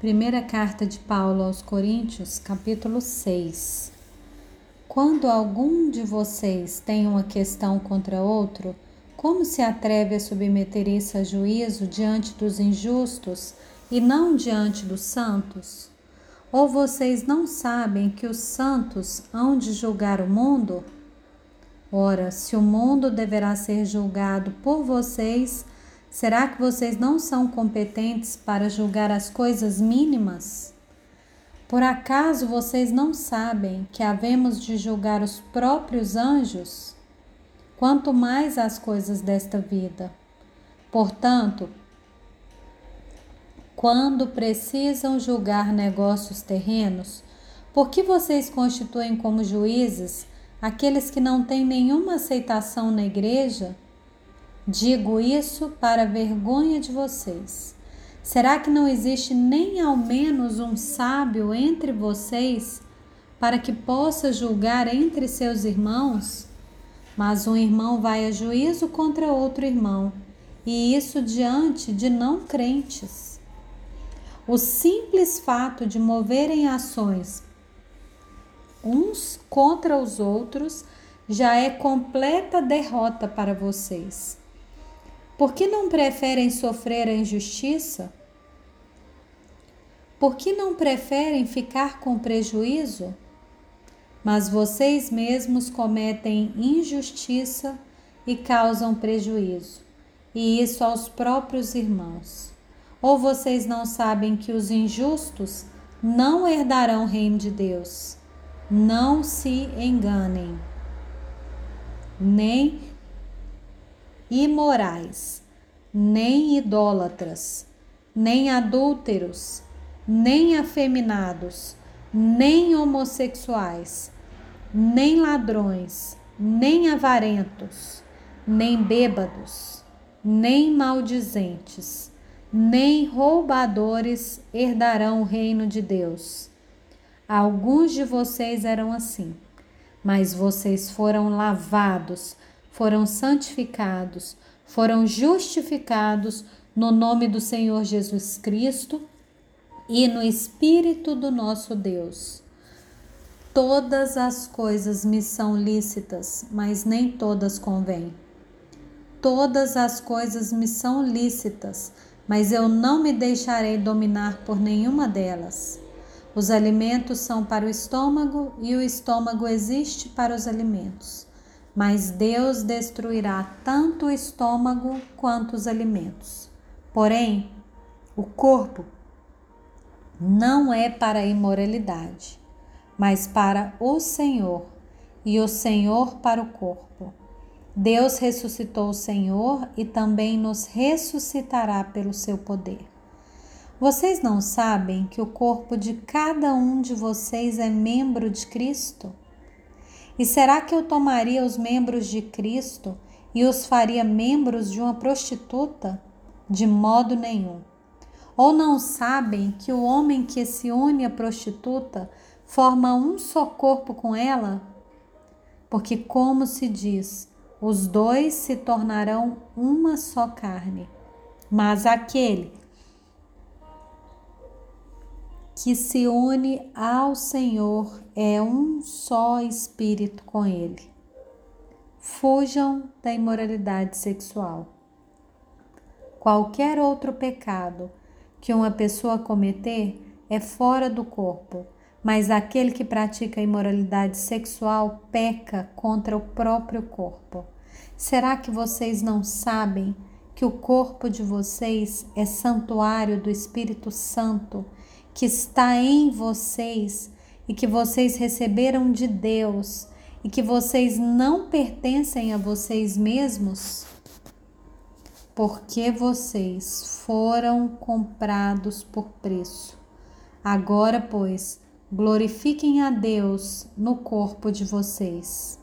Primeira carta de Paulo aos Coríntios, capítulo 6. Quando algum de vocês tem uma questão contra outro, como se atreve a submeter isso a juízo diante dos injustos e não diante dos santos? Ou vocês não sabem que os santos hão de julgar o mundo? Ora, se o mundo deverá ser julgado por vocês, Será que vocês não são competentes para julgar as coisas mínimas? Por acaso vocês não sabem que havemos de julgar os próprios anjos? Quanto mais as coisas desta vida. Portanto, quando precisam julgar negócios terrenos, por que vocês constituem como juízes aqueles que não têm nenhuma aceitação na igreja? Digo isso para vergonha de vocês. Será que não existe nem ao menos um sábio entre vocês para que possa julgar entre seus irmãos? Mas um irmão vai a juízo contra outro irmão, e isso diante de não crentes. O simples fato de moverem ações uns contra os outros já é completa derrota para vocês. Por que não preferem sofrer a injustiça? Por que não preferem ficar com prejuízo? Mas vocês mesmos cometem injustiça e causam prejuízo, e isso aos próprios irmãos. Ou vocês não sabem que os injustos não herdarão o reino de Deus? Não se enganem. Nem imorais, nem idólatras, nem adúlteros, nem afeminados, nem homossexuais, nem ladrões, nem avarentos, nem bêbados, nem maldizentes, nem roubadores herdarão o reino de Deus. Alguns de vocês eram assim, mas vocês foram lavados foram santificados, foram justificados no nome do Senhor Jesus Cristo e no Espírito do nosso Deus. Todas as coisas me são lícitas, mas nem todas convêm. Todas as coisas me são lícitas, mas eu não me deixarei dominar por nenhuma delas. Os alimentos são para o estômago e o estômago existe para os alimentos mas Deus destruirá tanto o estômago quanto os alimentos. Porém, o corpo não é para a imoralidade, mas para o Senhor, e o Senhor para o corpo. Deus ressuscitou o Senhor e também nos ressuscitará pelo seu poder. Vocês não sabem que o corpo de cada um de vocês é membro de Cristo? E será que eu tomaria os membros de Cristo e os faria membros de uma prostituta? De modo nenhum. Ou não sabem que o homem que se une à prostituta forma um só corpo com ela? Porque, como se diz, os dois se tornarão uma só carne. Mas aquele que se une ao Senhor é um só espírito com Ele. Fujam da imoralidade sexual. Qualquer outro pecado que uma pessoa cometer é fora do corpo, mas aquele que pratica imoralidade sexual peca contra o próprio corpo. Será que vocês não sabem que o corpo de vocês é santuário do Espírito Santo? Que está em vocês e que vocês receberam de Deus e que vocês não pertencem a vocês mesmos? Porque vocês foram comprados por preço. Agora, pois, glorifiquem a Deus no corpo de vocês.